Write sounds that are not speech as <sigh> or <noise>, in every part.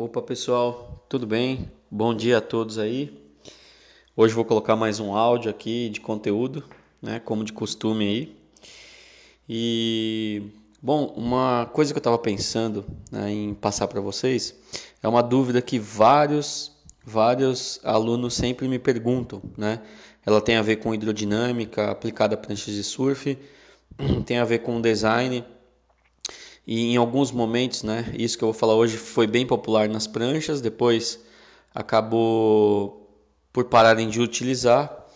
Opa pessoal, tudo bem? Bom dia a todos aí. Hoje vou colocar mais um áudio aqui de conteúdo, né, como de costume aí. E bom, uma coisa que eu estava pensando né, em passar para vocês é uma dúvida que vários vários alunos sempre me perguntam, né? Ela tem a ver com hidrodinâmica aplicada a pranchas de surf, <clears throat> tem a ver com design e em alguns momentos, né, isso que eu vou falar hoje foi bem popular nas pranchas, depois acabou por pararem de utilizar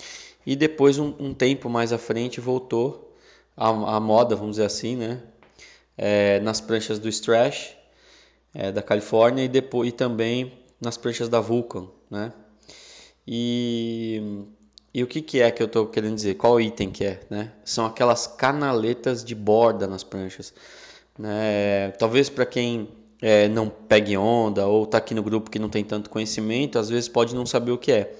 e depois um, um tempo mais à frente voltou à, moda, vamos dizer assim, né, é, nas pranchas do Strash é, da Califórnia e depois e também nas pranchas da Vulcan, né? E, e o que, que é que eu estou querendo dizer? Qual item que é? Né? São aquelas canaletas de borda nas pranchas. Né? Talvez para quem é, não pegue onda ou está aqui no grupo que não tem tanto conhecimento, às vezes pode não saber o que é.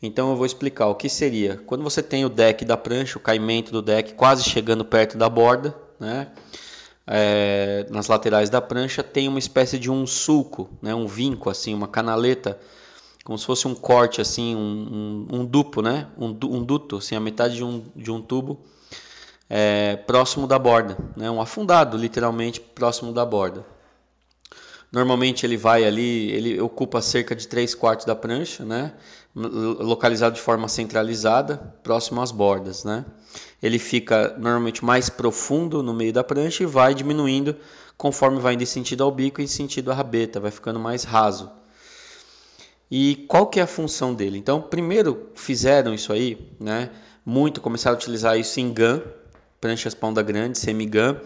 Então eu vou explicar o que seria. Quando você tem o deck da prancha, o caimento do deck quase chegando perto da borda, né? É, nas laterais da prancha tem uma espécie de um sulco, né? um vinco, assim, uma canaleta, como se fosse um corte, assim, um, um, um dupo, né? um, um duto, assim, a metade de um, de um tubo é, próximo da borda, né? um afundado literalmente próximo da borda. Normalmente ele vai ali, ele ocupa cerca de 3 quartos da prancha, né? localizado de forma centralizada, próximo às bordas. Né? Ele fica normalmente mais profundo no meio da prancha e vai diminuindo conforme vai indo em sentido ao bico e em sentido à rabeta, vai ficando mais raso. E qual que é a função dele? Então, primeiro fizeram isso aí, né? Muito começaram a utilizar isso em GAN, pranchas ponda grande, semigun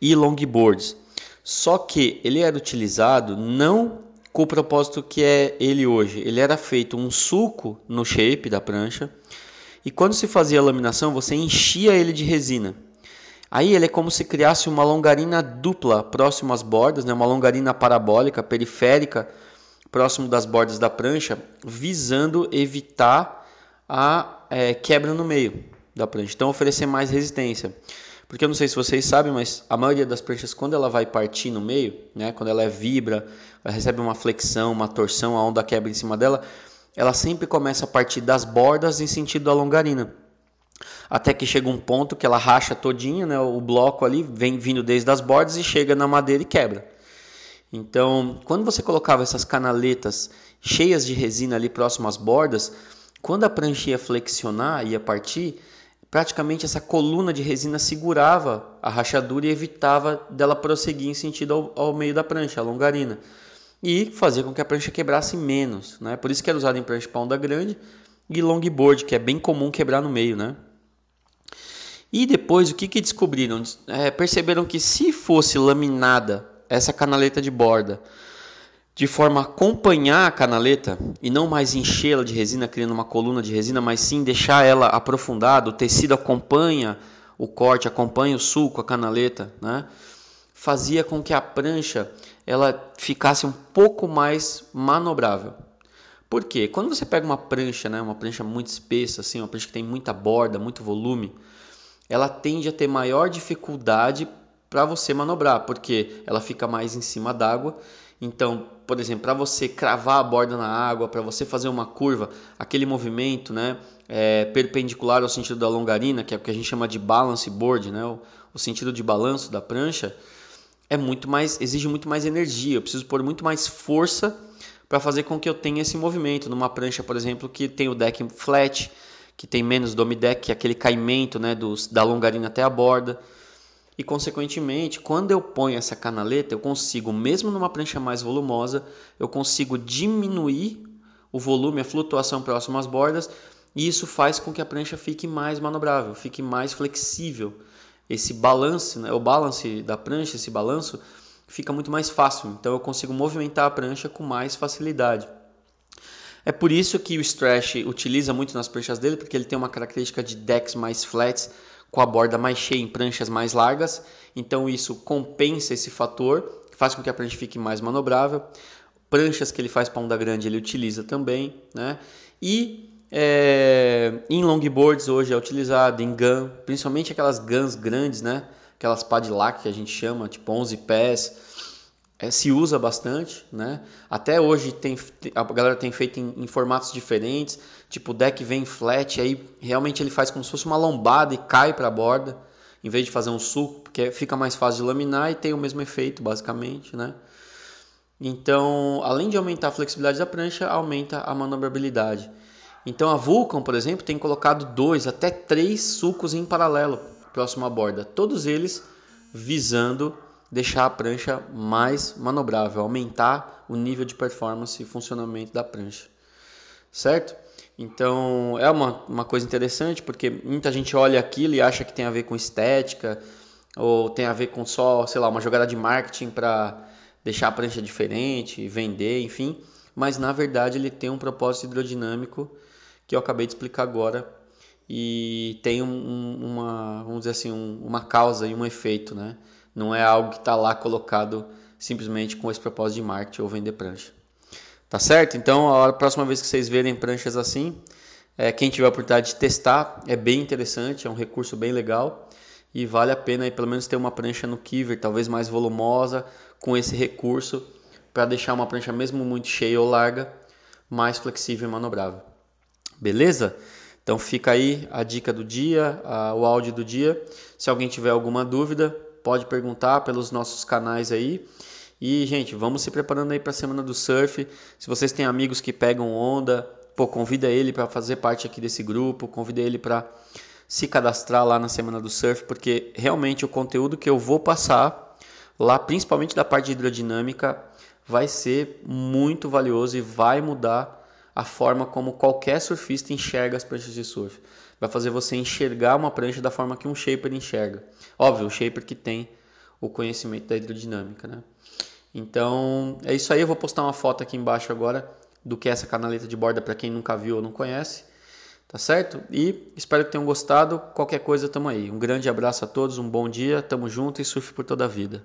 e longboards. Só que ele era utilizado não com o propósito que é ele hoje. Ele era feito um suco no shape da prancha e quando se fazia a laminação você enchia ele de resina. Aí ele é como se criasse uma longarina dupla próximo às bordas, né? uma longarina parabólica, periférica, próximo das bordas da prancha, visando evitar a é, quebra no meio da prancha. Então oferecer mais resistência. Porque eu não sei se vocês sabem, mas a maioria das pranchas, quando ela vai partir no meio, né, quando ela é vibra, ela recebe uma flexão, uma torção, a onda quebra em cima dela, ela sempre começa a partir das bordas em sentido da longarina. Até que chega um ponto que ela racha todinha, né, o bloco ali vem vindo desde as bordas e chega na madeira e quebra. Então, quando você colocava essas canaletas cheias de resina ali próximo às bordas, quando a prancha ia flexionar, ia partir, praticamente essa coluna de resina segurava a rachadura e evitava dela prosseguir em sentido ao, ao meio da prancha, a longarina. E fazia com que a prancha quebrasse menos. Né? Por isso que era usado em prancha para onda grande e longboard, que é bem comum quebrar no meio. Né? E depois, o que, que descobriram? É, perceberam que se fosse laminada essa canaleta de borda de forma a acompanhar a canaleta e não mais enchê-la de resina, criando uma coluna de resina, mas sim deixar ela aprofundada, o tecido acompanha o corte, acompanha o sulco, a canaleta, né? fazia com que a prancha ela ficasse um pouco mais manobrável. Por quê? Quando você pega uma prancha, né, uma prancha muito espessa, assim, uma prancha que tem muita borda, muito volume, ela tende a ter maior dificuldade para você manobrar, porque ela fica mais em cima d'água então, por exemplo, para você cravar a borda na água, para você fazer uma curva, aquele movimento né, é, perpendicular ao sentido da longarina, que é o que a gente chama de balance board, né, o, o sentido de balanço da prancha, é muito mais, exige muito mais energia. Eu preciso pôr muito mais força para fazer com que eu tenha esse movimento. Numa prancha, por exemplo, que tem o deck flat, que tem menos dome deck, que é aquele caimento né, dos, da longarina até a borda e consequentemente, quando eu ponho essa canaleta, eu consigo, mesmo numa prancha mais volumosa, eu consigo diminuir o volume, a flutuação próximo às bordas, e isso faz com que a prancha fique mais manobrável, fique mais flexível. Esse balance, né, o balance da prancha, esse balanço, fica muito mais fácil. Então eu consigo movimentar a prancha com mais facilidade. É por isso que o Strash utiliza muito nas pranchas dele, porque ele tem uma característica de decks mais flats, com a borda mais cheia em pranchas mais largas, então isso compensa esse fator, faz com que a prancha fique mais manobrável. Pranchas que ele faz para onda grande ele utiliza também, né? E é, em longboards hoje é utilizado, em gun, principalmente aquelas guns grandes, né? Aquelas padlock que a gente chama, tipo 11 pés. É, se usa bastante, né? Até hoje tem, a galera tem feito em, em, formatos diferentes, tipo o deck vem flat, aí realmente ele faz como se fosse uma lombada e cai para a borda, em vez de fazer um suco, porque fica mais fácil de laminar e tem o mesmo efeito basicamente, né? Então, além de aumentar a flexibilidade da prancha, aumenta a manobrabilidade. Então a Vulcan, por exemplo, tem colocado dois até três sucos em paralelo próximo à borda, todos eles visando deixar a prancha mais manobrável, aumentar o nível de performance e funcionamento da prancha, certo? Então é uma, uma coisa interessante porque muita gente olha aquilo e acha que tem a ver com estética ou tem a ver com só, sei lá, uma jogada de marketing para deixar a prancha diferente, vender, enfim. Mas na verdade ele tem um propósito hidrodinâmico que eu acabei de explicar agora e tem um, uma, vamos dizer assim, um, uma causa e um efeito, né? Não é algo que está lá colocado simplesmente com esse propósito de marketing ou vender prancha. Tá certo? Então, a próxima vez que vocês verem pranchas assim, é, quem tiver a oportunidade de testar, é bem interessante, é um recurso bem legal e vale a pena aí, pelo menos ter uma prancha no Kiver, talvez mais volumosa, com esse recurso para deixar uma prancha mesmo muito cheia ou larga, mais flexível e manobrável. Beleza? Então fica aí a dica do dia, a, o áudio do dia. Se alguém tiver alguma dúvida, pode perguntar pelos nossos canais aí. E, gente, vamos se preparando aí para a semana do surf. Se vocês têm amigos que pegam onda, pô, convida ele para fazer parte aqui desse grupo, convida ele para se cadastrar lá na semana do surf, porque realmente o conteúdo que eu vou passar lá, principalmente da parte de hidrodinâmica, vai ser muito valioso e vai mudar a forma como qualquer surfista enxerga as pranchas de surf. Vai fazer você enxergar uma prancha da forma que um shaper enxerga. Óbvio, o shaper que tem o conhecimento da hidrodinâmica, né? Então, é isso aí. Eu vou postar uma foto aqui embaixo agora do que é essa canaleta de borda para quem nunca viu ou não conhece. Tá certo? E espero que tenham gostado. Qualquer coisa, tamo aí. Um grande abraço a todos, um bom dia, tamo junto e surf por toda a vida.